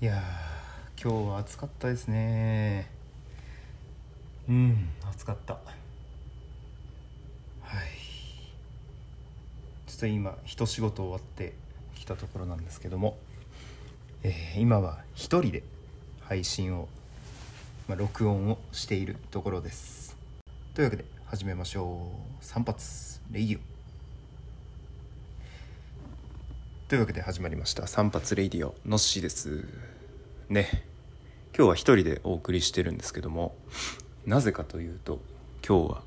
いやー今日は暑かったですね。うん暑かった。はい。ちょっと今一仕事終わってきたところなんですけども、えー今は一人で配信を、まあ、録音をしているところです。というわけで始めましょう。散髪レイディオ。というわけで始まりました。散髪レイディオのっしーです。ね今日は一人でお送りしてるんですけどもなぜかというと今日は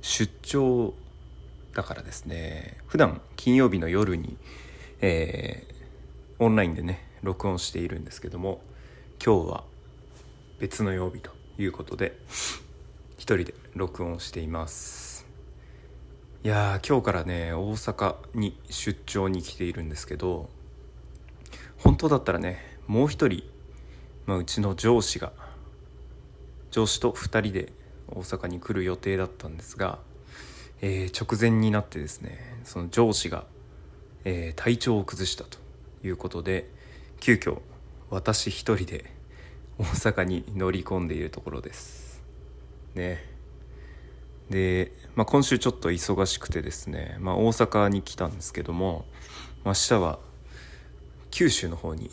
出張だからですね。普段金曜日の夜に、えーオンラインでね録音しているんですけども今日は別の曜日ということで一人で録音しています。いや今日からね大阪に出張に来ているんですけど本当だったらねもう一人、まあ、うちの上司が上司と2人で大阪に来る予定だったんですが、えー直前になってですねその上司が、えー体調を崩したということで急遽私一人で大阪に乗り込んでいるところです。ね。で、まあ、今週ちょっと忙しくてですね、まあ、大阪に来たんですけども明日は九州の方に、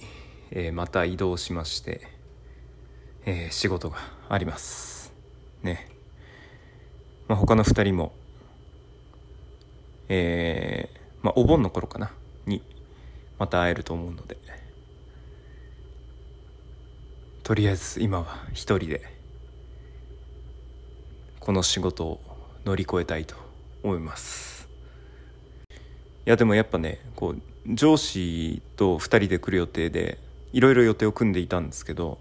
えーまた移動しまして、えー仕事があります。ね、まあ、他の2人もえーまあ、お盆の頃かなにまた会えると思うのでとりあえず今は一人でこの仕事を乗り越えたいと思います。いやでもやっぱねこう上司と2人で来る予定でいろいろ予定を組んでいたんですけど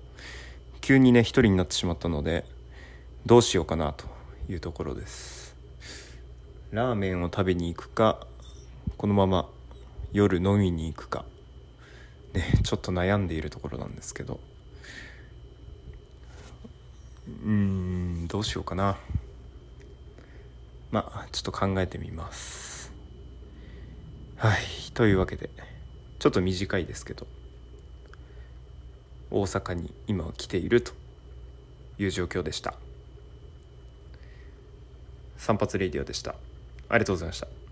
急にね一人になってしまったのでどうしようかなというところです。ラーメンを食べに行くかこのまま夜飲みに行くか。ねちょっと悩んでいるところなんですけど。うんどうしようかな。まあちょっと考えてみます。はいというわけでちょっと短いですけど。大阪に今は来ているという状況でした。散髪レディオでした。ありがとうございました。